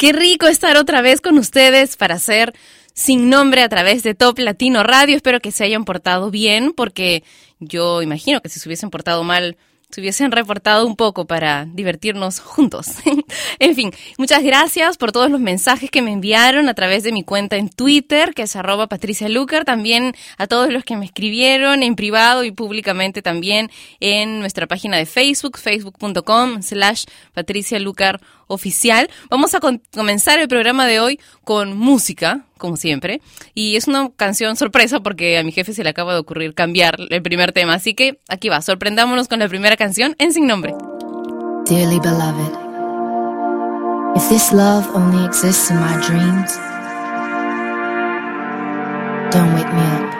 Qué rico estar otra vez con ustedes para hacer sin nombre a través de Top Latino Radio. Espero que se hayan portado bien, porque yo imagino que si se hubiesen portado mal, se hubiesen reportado un poco para divertirnos juntos. en fin, muchas gracias por todos los mensajes que me enviaron a través de mi cuenta en Twitter, que es arroba Patricia Lucar, también a todos los que me escribieron en privado y públicamente también en nuestra página de Facebook, facebook.com slash Patricia Lucar oficial. Vamos a comenzar el programa de hoy con música, como siempre. Y es una canción sorpresa porque a mi jefe se le acaba de ocurrir cambiar el primer tema. Así que aquí va, sorprendámonos con la primera canción en Sin Nombre. Dearly beloved, if this love only exists in my dreams, don't wake me up.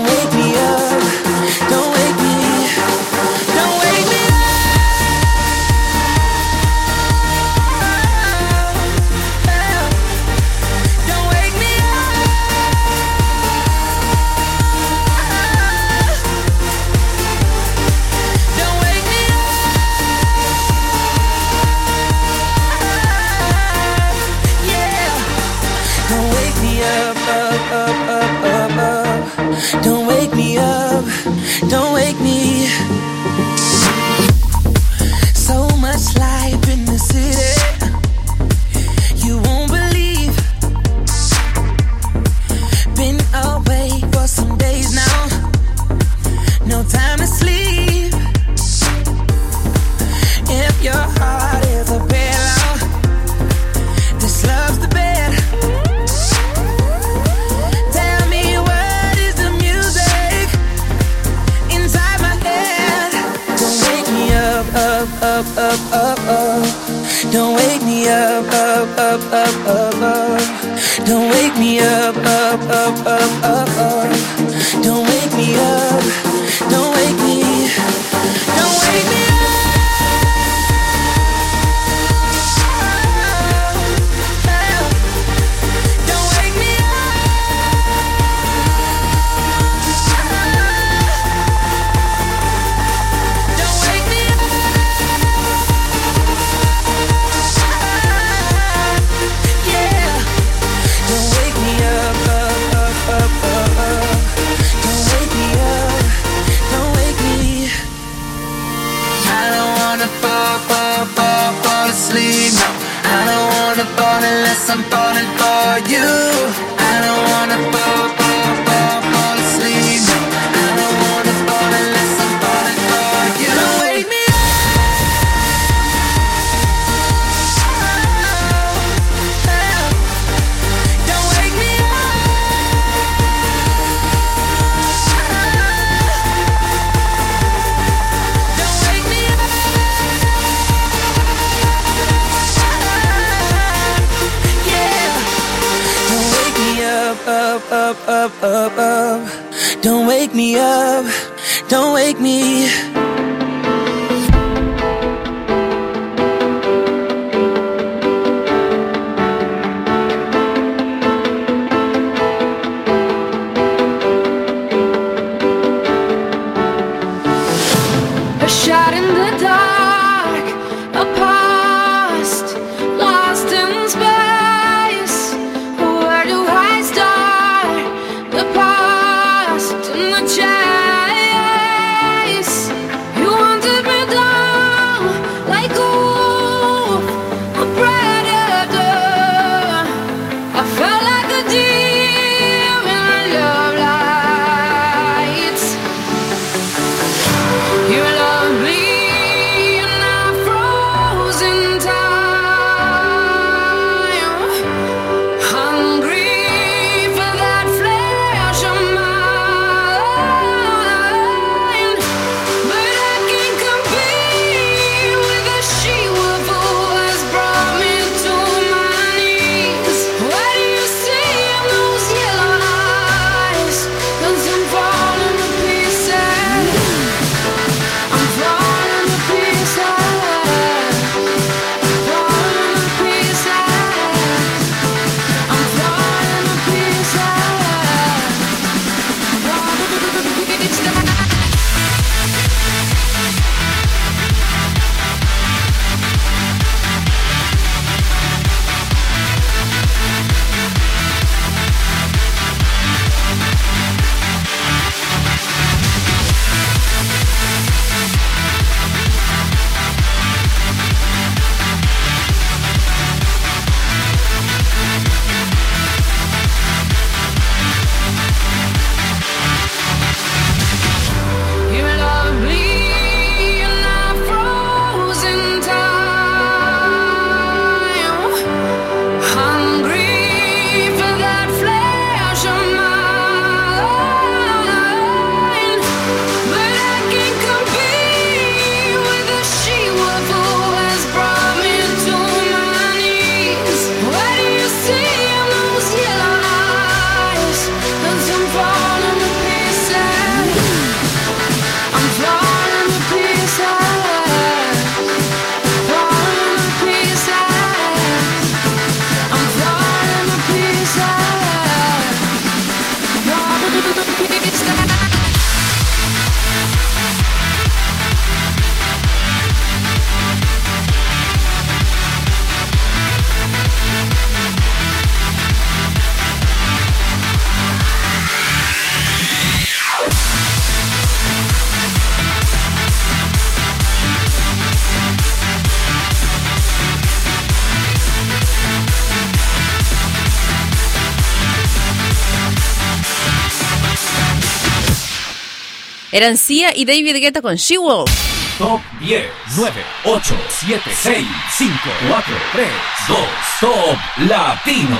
Eran Sia y David Guetta con She Wolf. Top 10, 9, 8, 7, 6, 5, 4, 3, 2, Top Latino.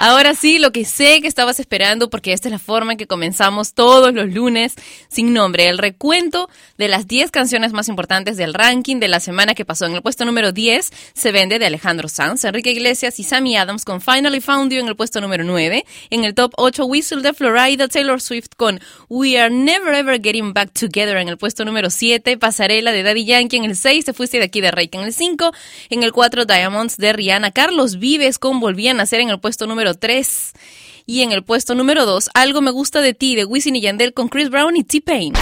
Ahora sí, lo que sé que estabas esperando, porque esta es la forma en que comenzamos todos los lunes sin nombre, el recuento de las 10 canciones más importantes del ranking de la semana que pasó. En el puesto número 10 se vende de Alejandro Sanz, Enrique Iglesias y Sammy Adams con Finally Found You en el puesto número 9. En el top 8, Whistle de Florida, Taylor Swift con We Are Never Ever Getting Back Together en el puesto número 7, Pasarela de Daddy Yankee en el 6, Te Fuiste de aquí de Reiki en el 5, en el 4, Diamonds de Rihanna, Carlos Vives con Volvían a ser en el puesto número 3. Y en el puesto número 2, Algo me gusta de ti de Wisin y Yandel con Chris Brown y T-Pain.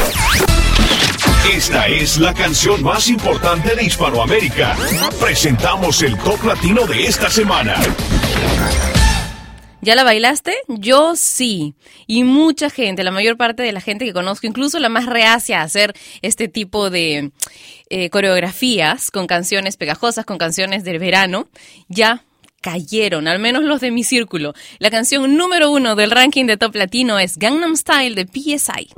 Esta es la canción más importante de Hispanoamérica. Presentamos el top latino de esta semana. ¿Ya la bailaste? Yo sí. Y mucha gente, la mayor parte de la gente que conozco, incluso la más reacia a hacer este tipo de eh, coreografías con canciones pegajosas, con canciones del verano, ya cayeron, al menos los de mi círculo. La canción número uno del ranking de Top Latino es Gangnam Style de PSI.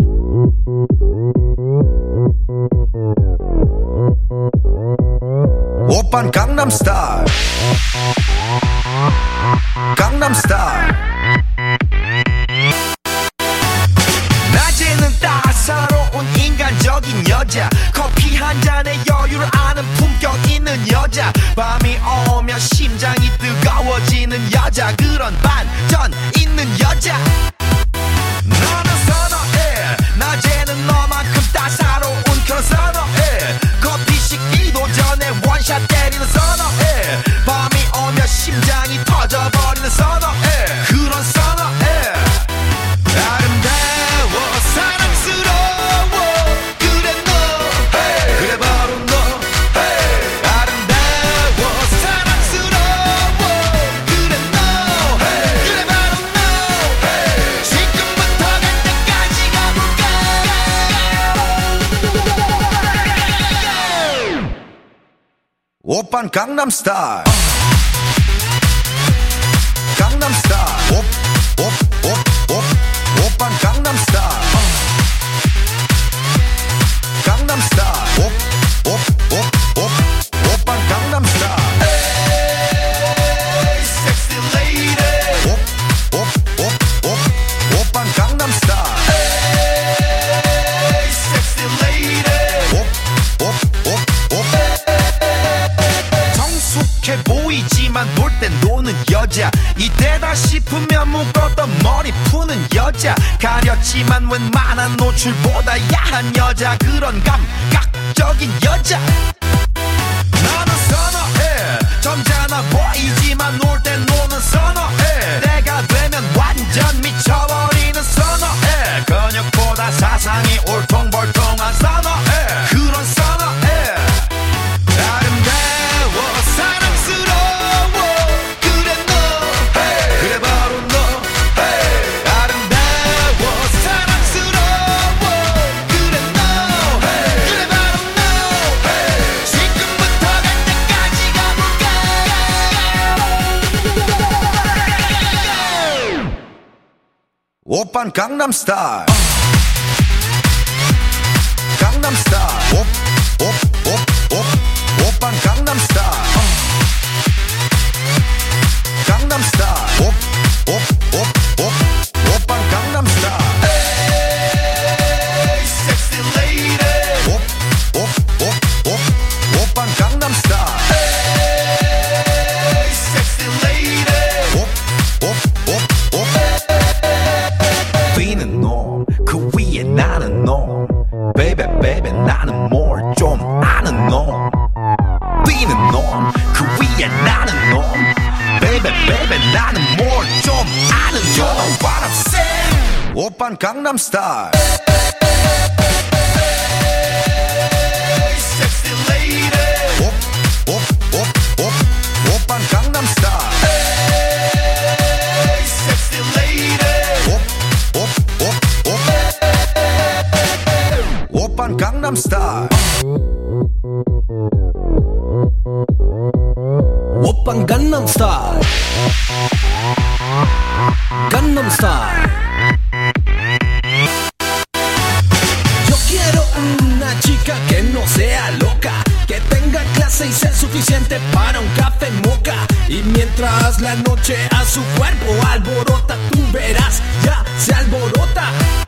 오빤 강남스타일 강남스타일 낮에는 따사로운 인간적인 여자 커피 한 잔에 여유를 아는 품격 있는 여자 밤이 오면 심장이 진짜 그런 반전 있는 여자. 오빤 가렸지만 웬만한 노출보다 야한 여자 그런 감각적인 여자 오빤 오빤 suficiente para un café moca. Y mientras la noche a su cuerpo alborota, tú verás, ya se alborota.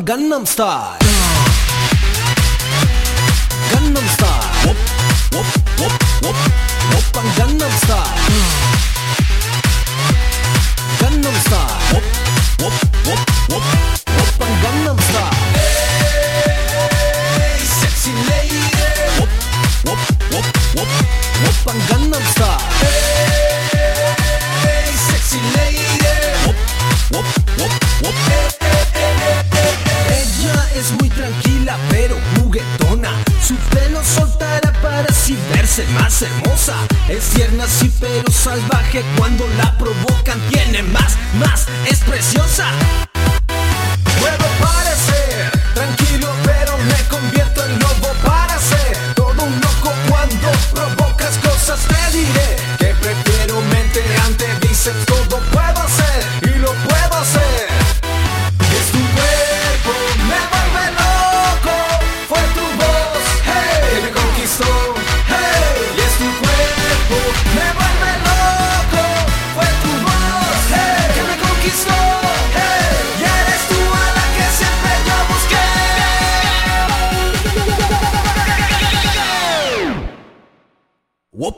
Open Gangnam Style. Gangnam Style. Wop, wop, wop, wop. Open Gangnam Style.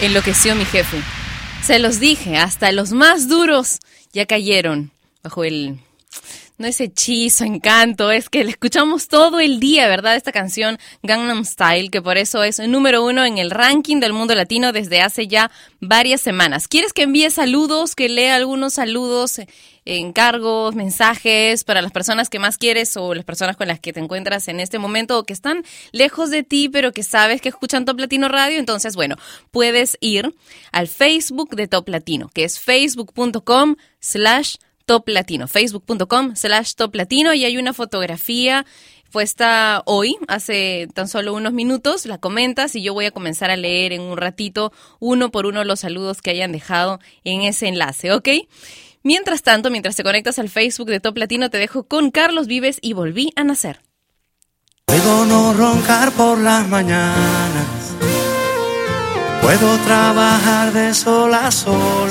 Enloqueció mi jefe. Se los dije, hasta los más duros ya cayeron bajo el... No es hechizo, encanto, es que la escuchamos todo el día, ¿verdad? Esta canción Gangnam Style, que por eso es número uno en el ranking del mundo latino desde hace ya varias semanas. ¿Quieres que envíe saludos, que lea algunos saludos, eh, encargos, mensajes para las personas que más quieres o las personas con las que te encuentras en este momento o que están lejos de ti, pero que sabes que escuchan Top Latino Radio? Entonces, bueno, puedes ir al Facebook de Top Latino, que es facebook.com slash Top Latino, facebook.com slash Top Latino y hay una fotografía puesta hoy, hace tan solo unos minutos, la comentas y yo voy a comenzar a leer en un ratito uno por uno los saludos que hayan dejado en ese enlace, ¿ok? Mientras tanto, mientras te conectas al Facebook de Top Latino, te dejo con Carlos Vives y volví a nacer. Puedo no roncar por las mañanas, puedo trabajar de sol a sol,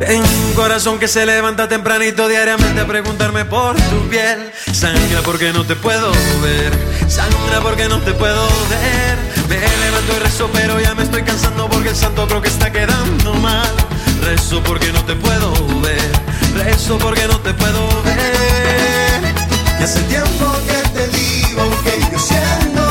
Tengo un corazón que se levanta tempranito diariamente a preguntarme por tu piel. Sangra porque no te puedo ver. Sangra porque no te puedo ver. Me levanto y rezo, pero ya me estoy cansando porque el santo creo que está quedando mal. Rezo porque no te puedo ver. Rezo porque no te puedo ver. Y hace tiempo que te digo que yo siento.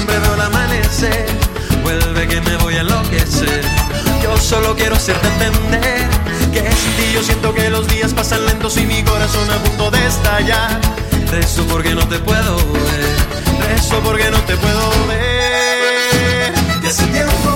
siempre veo el amanecer. Vuelve que me voy a enloquecer. Yo solo quiero hacerte entender que sin ti yo siento que los días pasan lentos y mi corazón a punto de estallar. Rezo porque no te puedo ver. Rezo porque no te puedo ver. Ya hace tiempo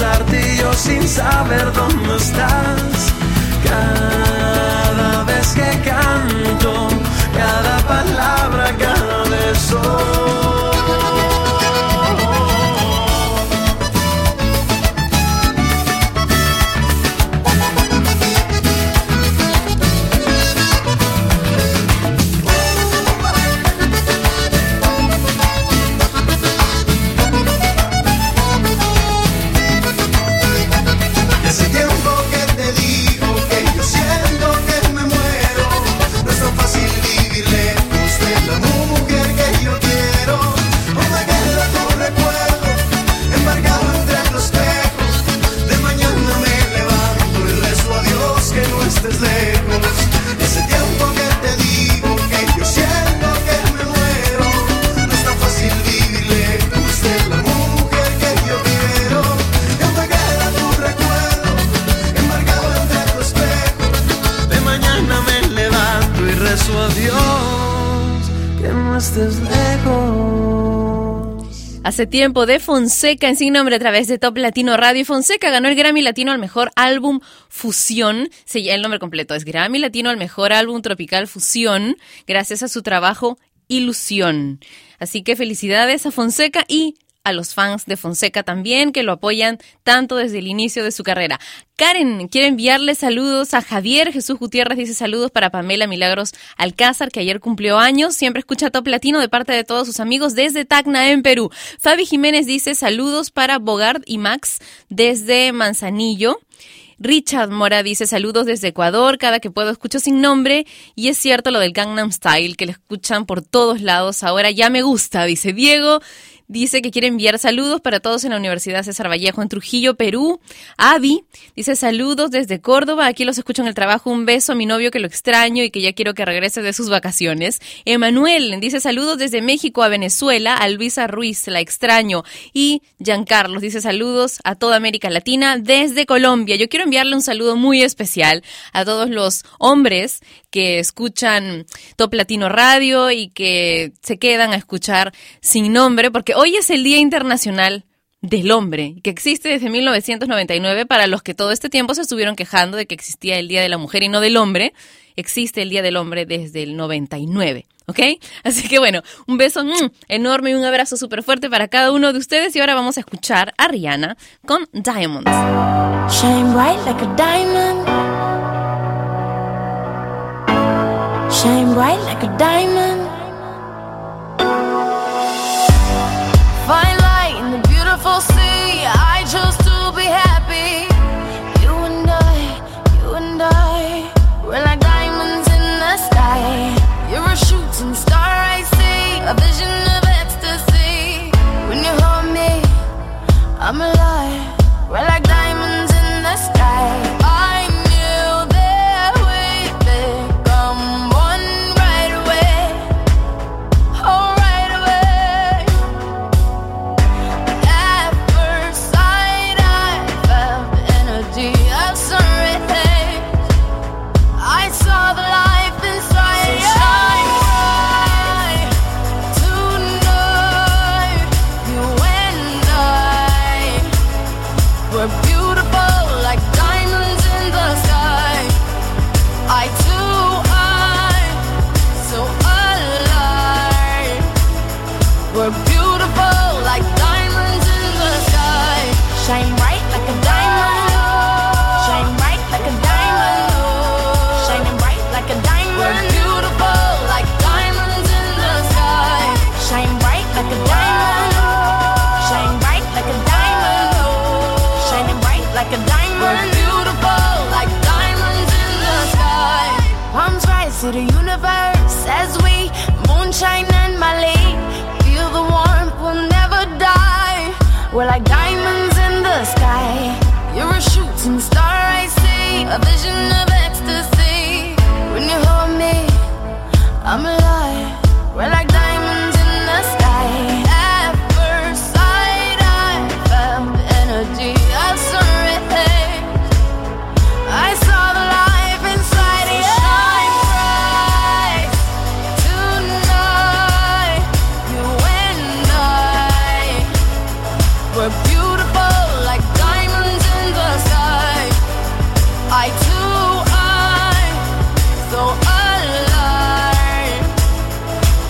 yo sin saber dónde estás. Cada vez que canto, cada palabra, cada beso. Hace tiempo de Fonseca en Sin Nombre a través de Top Latino Radio. Fonseca ganó el Grammy Latino al mejor álbum fusión. El nombre completo es Grammy Latino al mejor álbum tropical fusión, gracias a su trabajo Ilusión. Así que felicidades a Fonseca y a los fans de Fonseca también, que lo apoyan tanto desde el inicio de su carrera. Karen quiere enviarle saludos a Javier Jesús Gutiérrez, dice saludos para Pamela Milagros Alcázar, que ayer cumplió años, siempre escucha Top Latino de parte de todos sus amigos desde Tacna, en Perú. Fabi Jiménez dice saludos para Bogart y Max desde Manzanillo. Richard Mora dice saludos desde Ecuador, cada que puedo escucho sin nombre y es cierto lo del Gangnam Style que le escuchan por todos lados, ahora ya me gusta, dice Diego. Dice que quiere enviar saludos para todos en la Universidad César Vallejo en Trujillo, Perú. Avi dice saludos desde Córdoba. Aquí los escucho en el trabajo. Un beso a mi novio que lo extraño y que ya quiero que regrese de sus vacaciones. Emanuel dice saludos desde México a Venezuela. A Luisa Ruiz, la extraño. Y Giancarlos dice saludos a toda América Latina desde Colombia. Yo quiero enviarle un saludo muy especial a todos los hombres que escuchan Top Latino Radio y que se quedan a escuchar sin nombre, porque hoy es el Día Internacional del Hombre, que existe desde 1999 para los que todo este tiempo se estuvieron quejando de que existía el Día de la Mujer y no del Hombre. Existe el Día del Hombre desde el 99. ¿Ok? Así que bueno, un beso mm, enorme y un abrazo súper fuerte para cada uno de ustedes. Y ahora vamos a escuchar a Rihanna con Diamonds. Shine bright like a diamond. Shine bright like a diamond. finally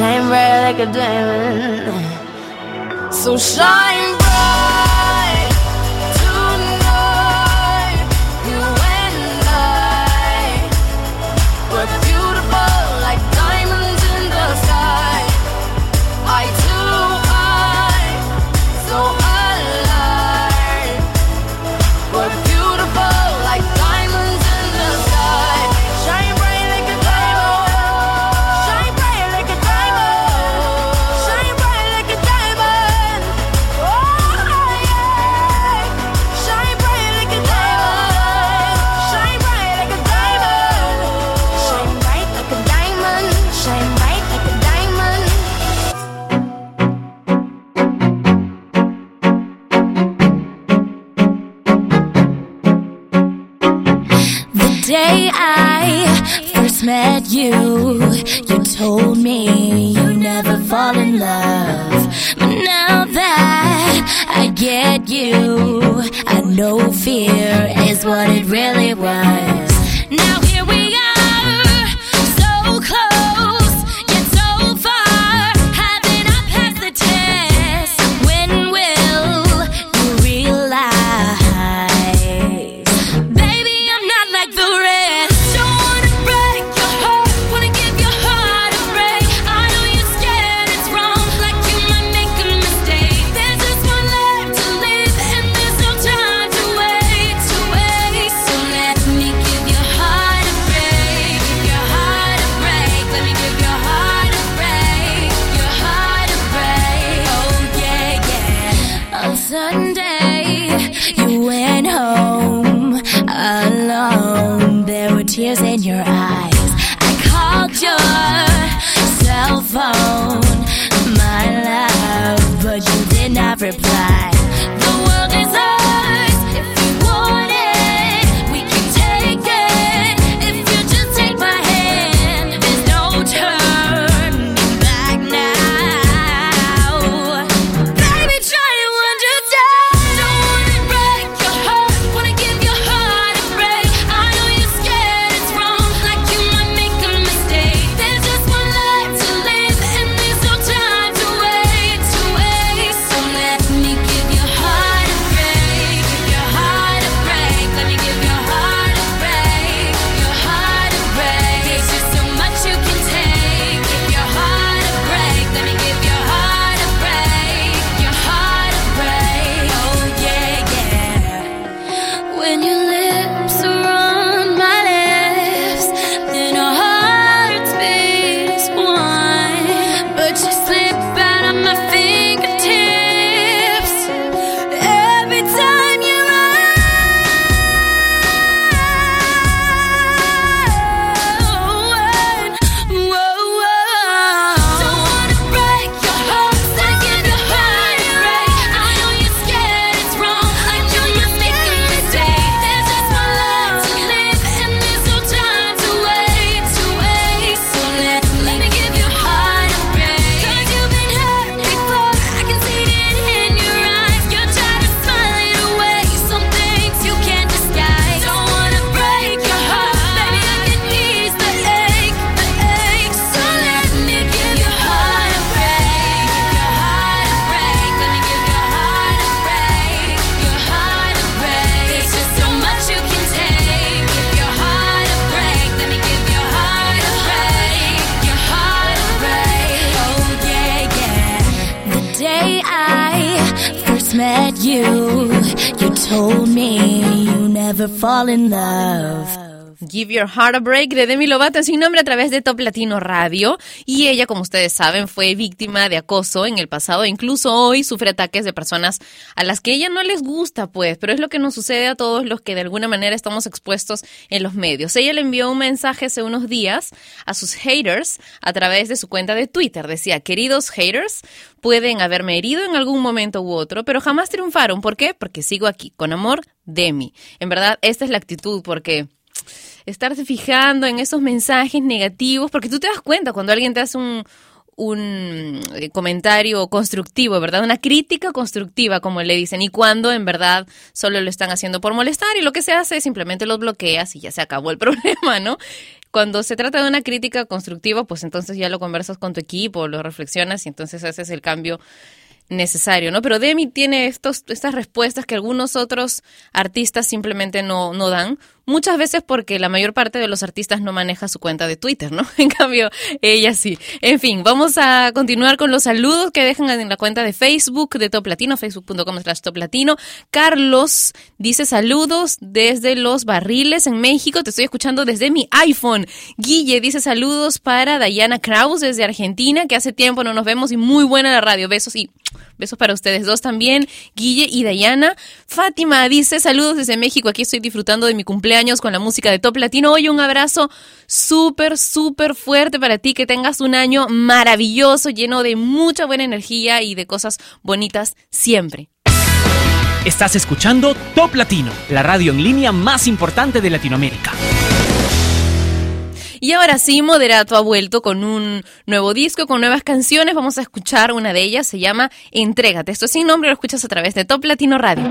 shine bright like a diamond. So shine. never fall in love. Give Your Heart a Break de Demi Lovato sin nombre a través de Top Latino Radio. Y ella, como ustedes saben, fue víctima de acoso en el pasado. Incluso hoy sufre ataques de personas a las que ella no les gusta, pues. Pero es lo que nos sucede a todos los que de alguna manera estamos expuestos en los medios. Ella le envió un mensaje hace unos días a sus haters a través de su cuenta de Twitter. Decía, queridos haters, pueden haberme herido en algún momento u otro, pero jamás triunfaron. ¿Por qué? Porque sigo aquí, con amor, Demi. En verdad, esta es la actitud porque estarse fijando en esos mensajes negativos, porque tú te das cuenta cuando alguien te hace un, un eh, comentario constructivo, ¿verdad? Una crítica constructiva, como le dicen, y cuando en verdad solo lo están haciendo por molestar y lo que se hace es simplemente los bloqueas y ya se acabó el problema, ¿no? Cuando se trata de una crítica constructiva, pues entonces ya lo conversas con tu equipo, lo reflexionas y entonces haces el cambio necesario, ¿no? Pero Demi tiene estos, estas respuestas que algunos otros artistas simplemente no, no dan muchas veces porque la mayor parte de los artistas no maneja su cuenta de Twitter, ¿no? En cambio, ella sí. En fin, vamos a continuar con los saludos que dejan en la cuenta de Facebook de Top Latino, facebook.com slash Top Latino. Carlos dice saludos desde Los Barriles en México, te estoy escuchando desde mi iPhone. Guille dice saludos para Diana Kraus desde Argentina, que hace tiempo no nos vemos y muy buena la radio. Besos y besos para ustedes dos también, Guille y Diana. Fátima dice saludos desde México, aquí estoy disfrutando de mi cumpleaños con la música de Top Latino. Hoy un abrazo súper, súper fuerte para ti, que tengas un año maravilloso, lleno de mucha buena energía y de cosas bonitas siempre. Estás escuchando Top Latino, la radio en línea más importante de Latinoamérica. Y ahora sí, Moderato ha vuelto con un nuevo disco, con nuevas canciones. Vamos a escuchar una de ellas, se llama Entrégate. Esto es sin nombre, lo escuchas a través de Top Latino Radio.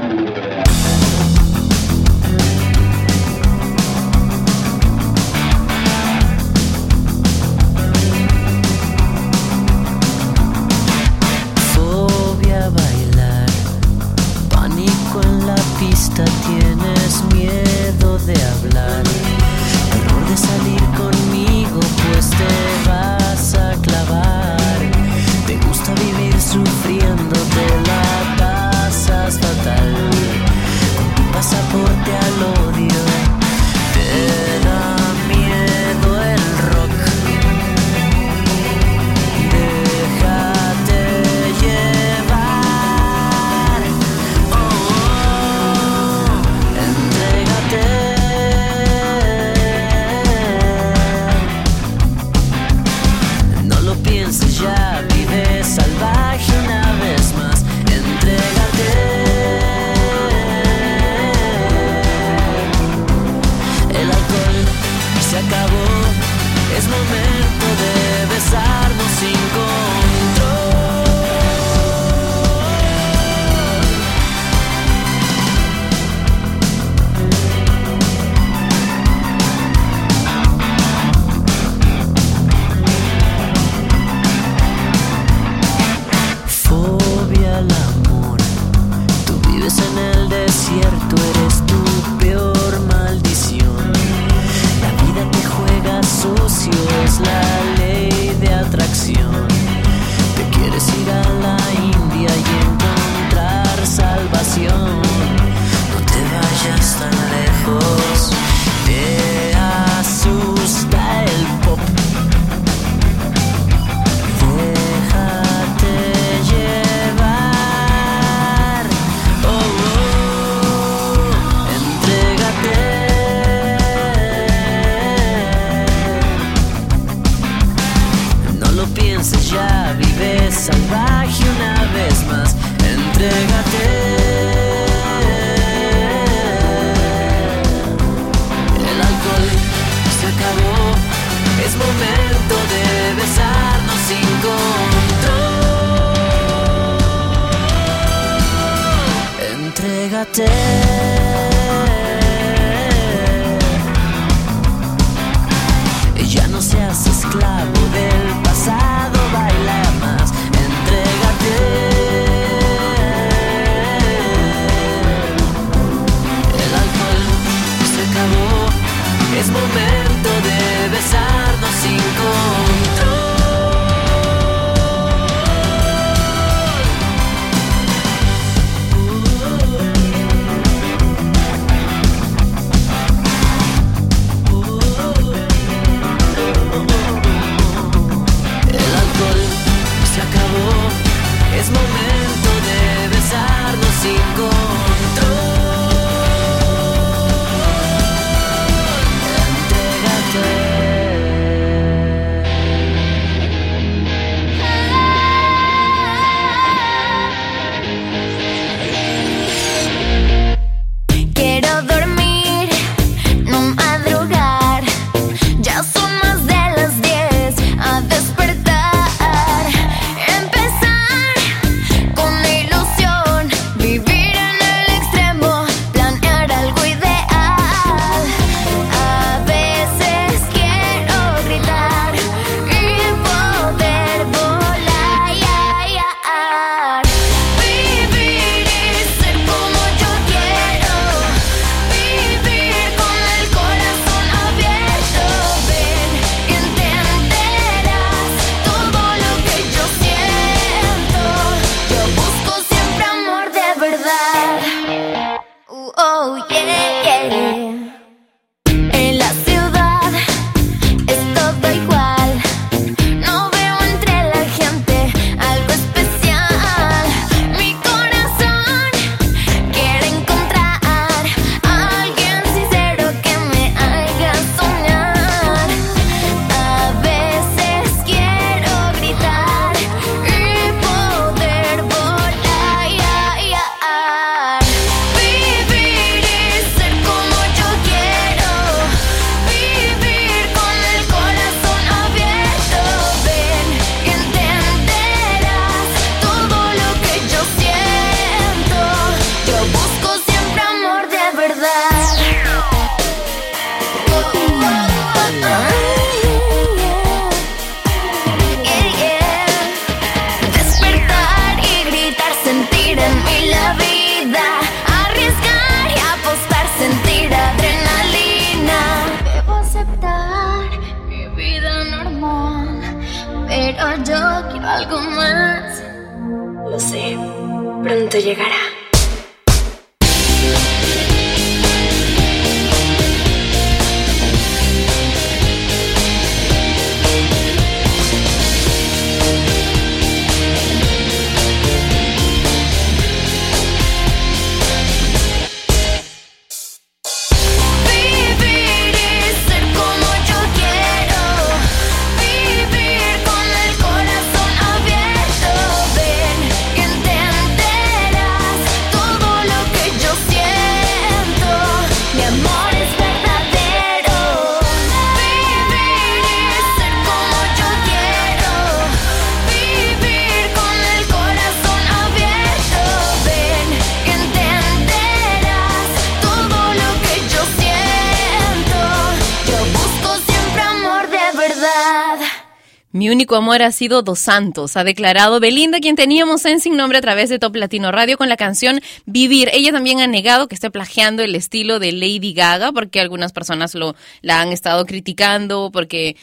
Amor ha sido Dos Santos, ha declarado Belinda, quien teníamos en Sin Nombre a través de Top Latino Radio con la canción Vivir. Ella también ha negado que esté plagiando el estilo de Lady Gaga, porque algunas personas lo, la han estado criticando, porque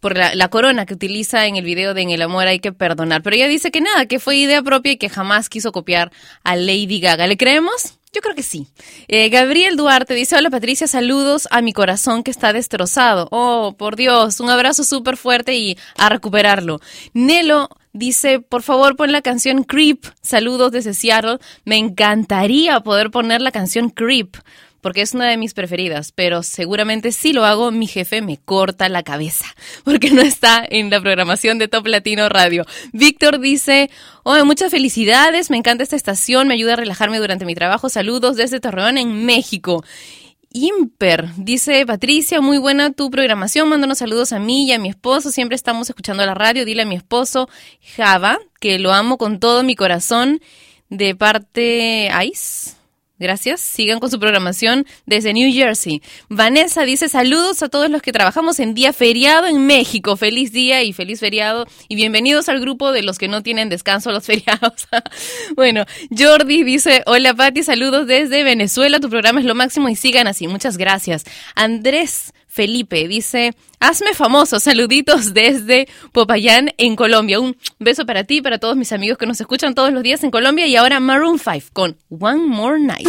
por la, la corona que utiliza en el video de En el amor hay que perdonar. Pero ella dice que nada, que fue idea propia y que jamás quiso copiar a Lady Gaga. ¿Le creemos? Yo creo que sí. Eh, Gabriel Duarte dice, hola Patricia, saludos a mi corazón que está destrozado. Oh, por Dios, un abrazo súper fuerte y a recuperarlo. Nelo dice, por favor pon la canción Creep. Saludos desde Seattle. Me encantaría poder poner la canción Creep porque es una de mis preferidas, pero seguramente si lo hago, mi jefe me corta la cabeza, porque no está en la programación de Top Latino Radio. Víctor dice, oh, muchas felicidades, me encanta esta estación, me ayuda a relajarme durante mi trabajo, saludos desde Torreón, en México. Imper, dice Patricia, muy buena tu programación, mándanos saludos a mí y a mi esposo, siempre estamos escuchando la radio, dile a mi esposo Java, que lo amo con todo mi corazón, de parte Ice. Gracias. Sigan con su programación desde New Jersey. Vanessa dice saludos a todos los que trabajamos en día feriado en México. Feliz día y feliz feriado. Y bienvenidos al grupo de los que no tienen descanso los feriados. bueno, Jordi dice hola Pati, saludos desde Venezuela. Tu programa es lo máximo y sigan así. Muchas gracias. Andrés Felipe dice, hazme famoso, saluditos desde Popayán en Colombia. Un beso para ti, para todos mis amigos que nos escuchan todos los días en Colombia y ahora Maroon 5 con One More Night.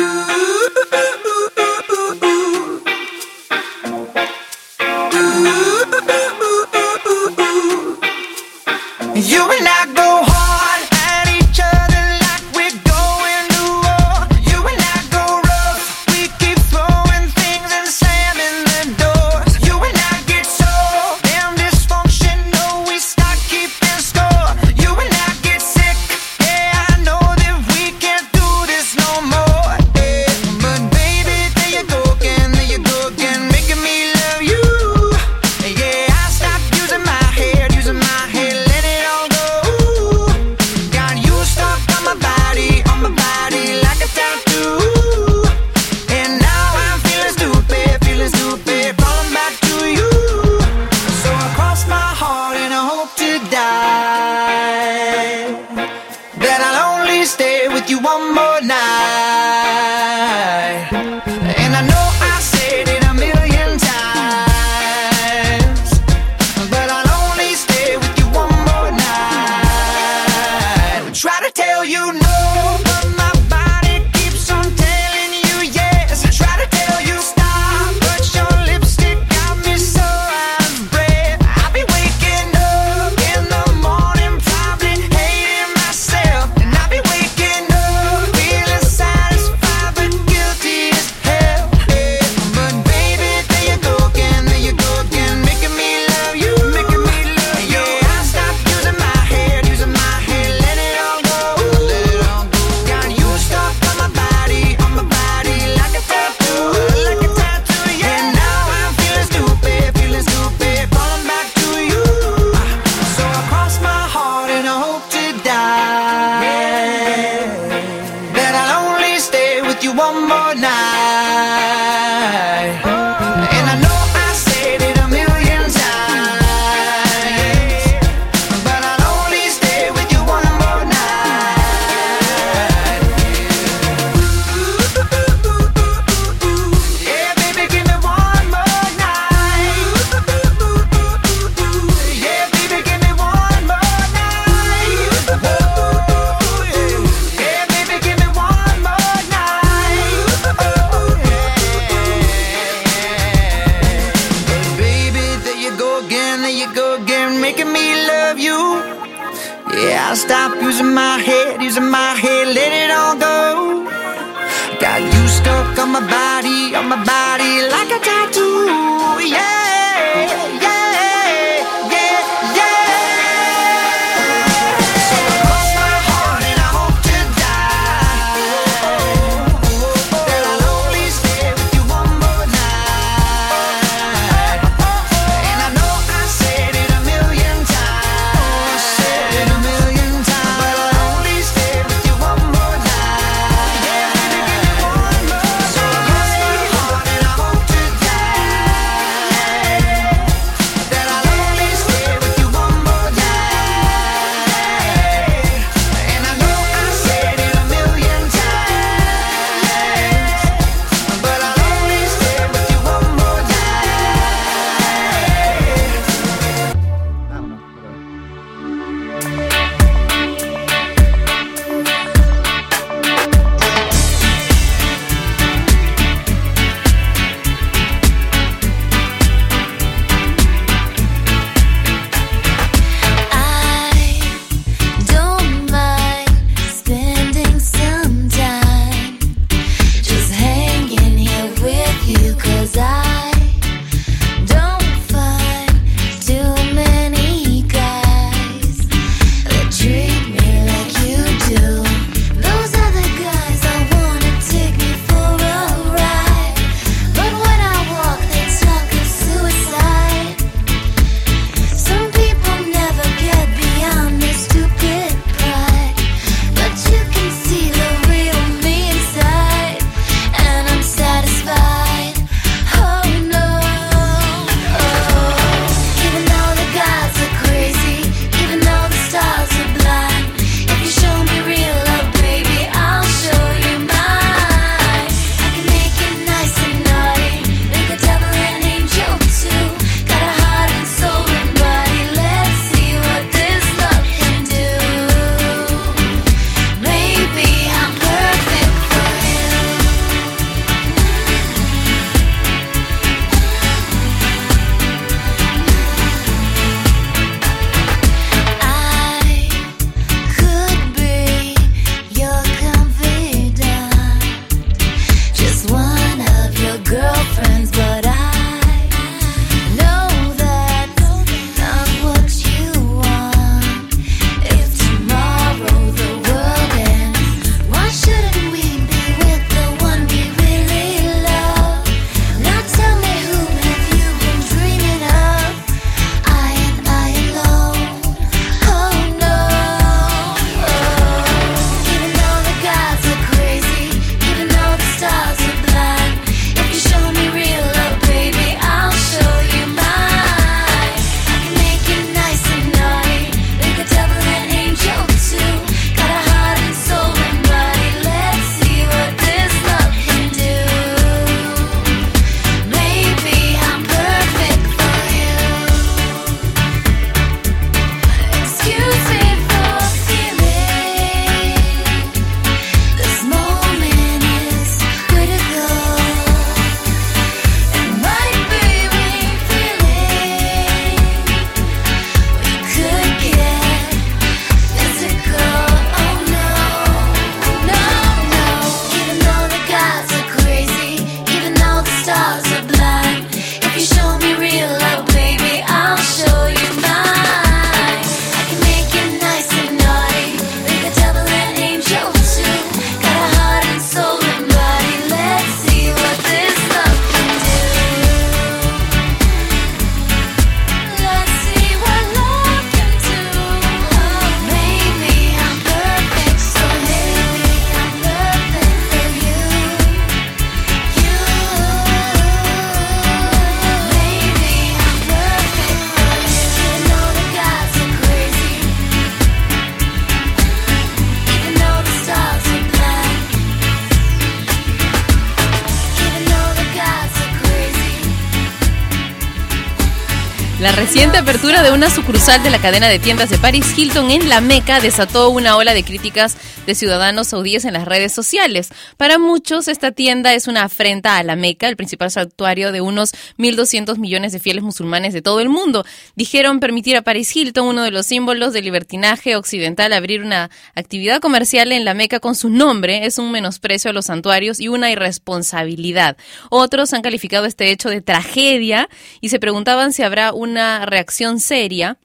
Reciente apertura de una sucursal de la cadena de tiendas de Paris Hilton en La Meca desató una ola de críticas de ciudadanos saudíes en las redes sociales. Para muchos, esta tienda es una afrenta a La Meca, el principal santuario de unos 1.200 millones de fieles musulmanes de todo el mundo. Dijeron permitir a Paris Hilton, uno de los símbolos del libertinaje occidental, abrir una actividad comercial en La Meca con su nombre es un menosprecio a los santuarios y una irresponsabilidad. Otros han calificado este hecho de tragedia y se preguntaban si habrá una reacción seria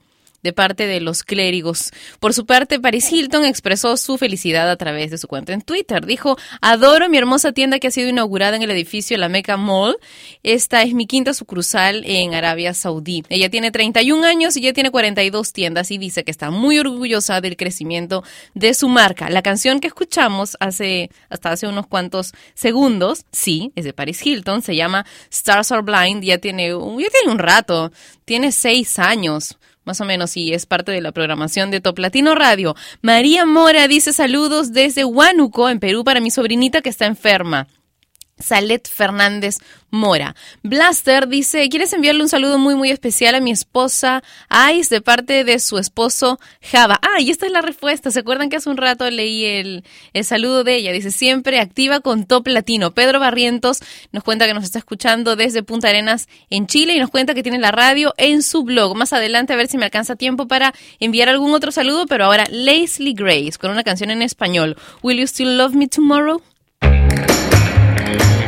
de parte de los clérigos. Por su parte, Paris Hilton expresó su felicidad a través de su cuenta en Twitter. Dijo, adoro mi hermosa tienda que ha sido inaugurada en el edificio La Mecca Mall. Esta es mi quinta sucursal en Arabia Saudí. Ella tiene 31 años y ya tiene 42 tiendas y dice que está muy orgullosa del crecimiento de su marca. La canción que escuchamos hace, hasta hace unos cuantos segundos, sí, es de Paris Hilton, se llama Stars Are Blind, ya tiene, ya tiene un rato, tiene seis años más o menos, y es parte de la programación de Top Latino Radio. María Mora dice saludos desde Huánuco, en Perú, para mi sobrinita que está enferma. Salet Fernández Mora. Blaster dice, ¿quieres enviarle un saludo muy muy especial a mi esposa Ice de parte de su esposo Java? Ah, y esta es la respuesta. ¿Se acuerdan que hace un rato leí el, el saludo de ella? Dice, siempre activa con Top Latino. Pedro Barrientos nos cuenta que nos está escuchando desde Punta Arenas en Chile y nos cuenta que tiene la radio en su blog. Más adelante a ver si me alcanza tiempo para enviar algún otro saludo, pero ahora Leslie Grace con una canción en español. Will you still love me tomorrow? Thank you.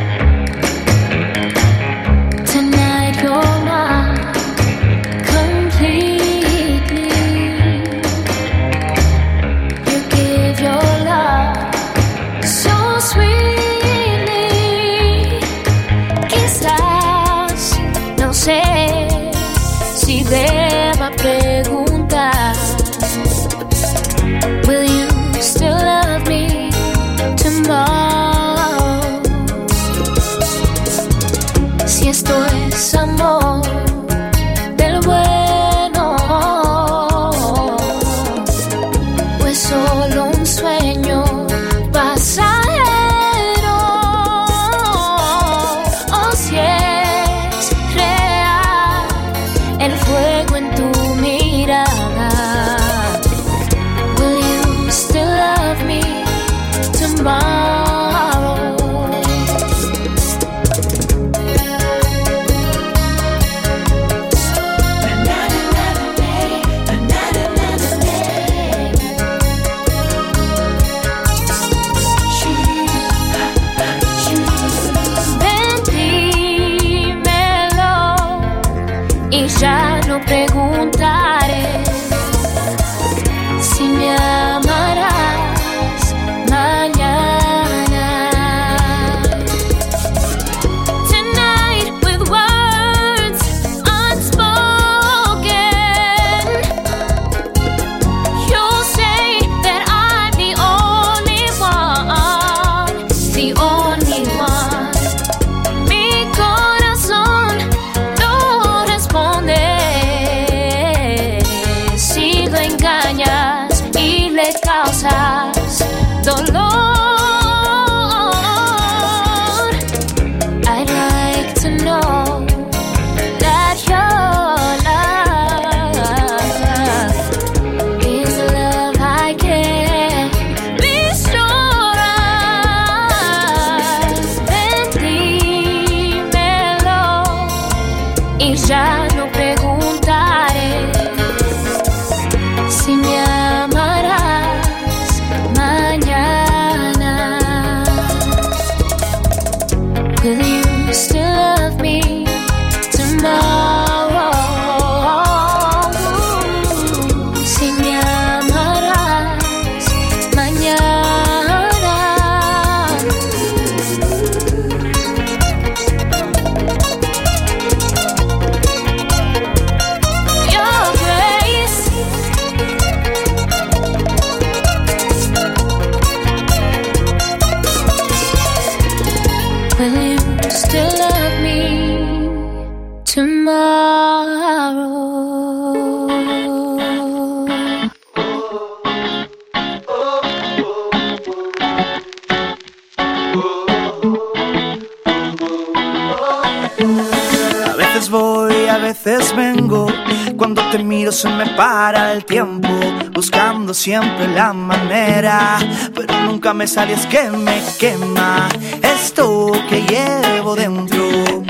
Para el tiempo, buscando siempre la manera, pero nunca me sale, que me quema esto que llevo dentro.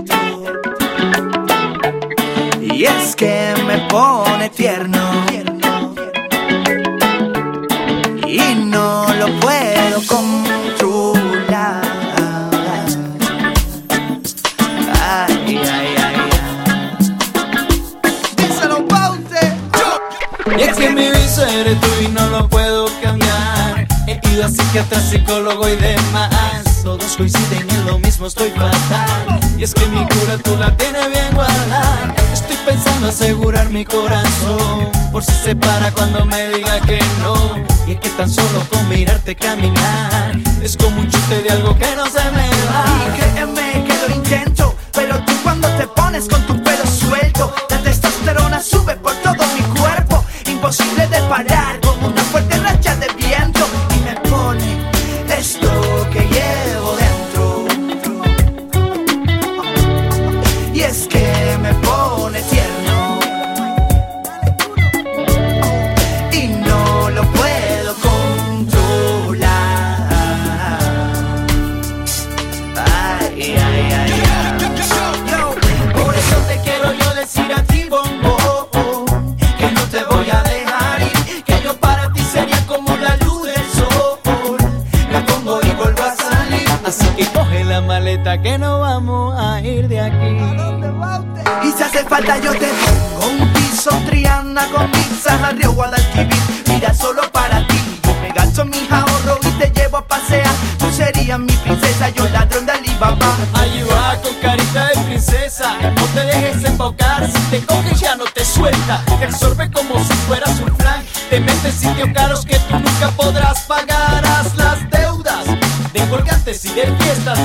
Y es que me pone tierno psiquiatra, psicólogo y demás. Todos coinciden en lo mismo, estoy fatal. Y es que mi cura tú la tienes bien guardada. Estoy pensando asegurar mi corazón. Por si se para cuando me diga que no. Y es que tan solo con mirarte caminar. Es como un chute de algo que no se me va. Y créeme que lo intento, pero tú cuando te pones con tu pelo suelto, la testosterona sube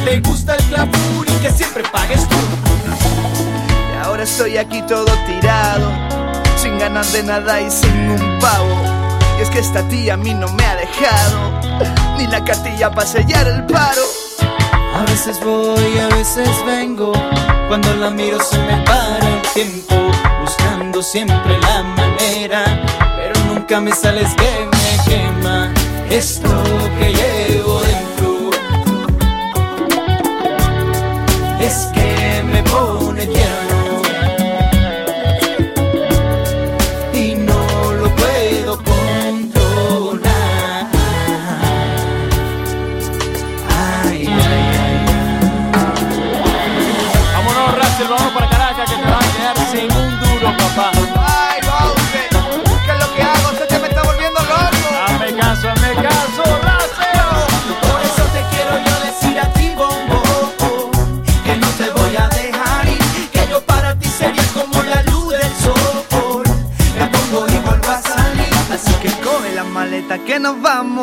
Te gusta el glamour y que siempre pagues tú Y ahora estoy aquí todo tirado Sin ganas de nada y sin un pavo Y es que esta tía a mí no me ha dejado Ni la cartilla para sellar el paro A veces voy, a veces vengo. Cuando la miro se me para el tiempo, buscando siempre la manera. Pero nunca me sales que me quema esto que llevo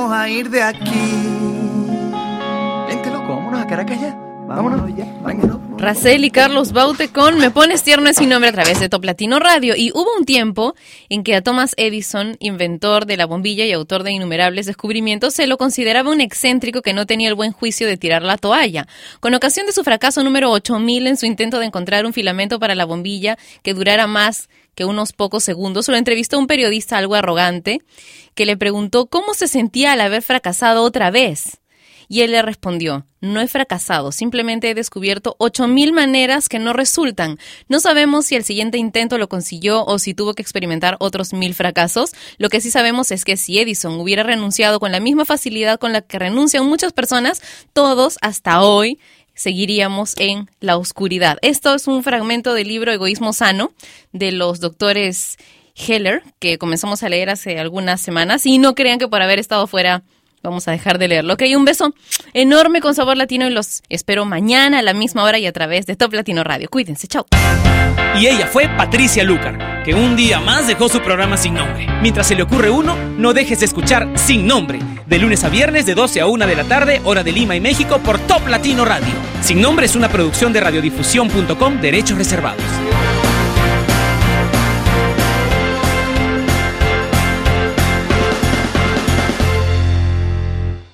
vamos a ir de aquí. Vente loco, vámonos a Caracas ya. Vámonos. Racel y Carlos Baute con Me Pones Tierno es mi nombre a través de Top Latino Radio. Y hubo un tiempo en que a Thomas Edison, inventor de la bombilla y autor de innumerables descubrimientos, se lo consideraba un excéntrico que no tenía el buen juicio de tirar la toalla. Con ocasión de su fracaso número 8000 en su intento de encontrar un filamento para la bombilla que durara más que unos pocos segundos, lo entrevistó un periodista algo arrogante que le preguntó cómo se sentía al haber fracasado otra vez. Y él le respondió, no he fracasado, simplemente he descubierto 8000 maneras que no resultan. No sabemos si el siguiente intento lo consiguió o si tuvo que experimentar otros mil fracasos. Lo que sí sabemos es que si Edison hubiera renunciado con la misma facilidad con la que renuncian muchas personas, todos hasta hoy seguiríamos en la oscuridad. Esto es un fragmento del libro Egoísmo Sano de los doctores Heller, que comenzamos a leer hace algunas semanas. Y no crean que por haber estado fuera vamos a dejar de leerlo. Ok, un beso enorme con sabor latino y los espero mañana a la misma hora y a través de Top Latino Radio. Cuídense, chao. Y ella fue Patricia Lucar, que un día más dejó su programa sin nombre. Mientras se le ocurre uno, no dejes de escuchar Sin Nombre, de lunes a viernes de 12 a 1 de la tarde, hora de Lima y México, por Top Latino Radio. Sin Nombre es una producción de radiodifusión.com, derechos reservados.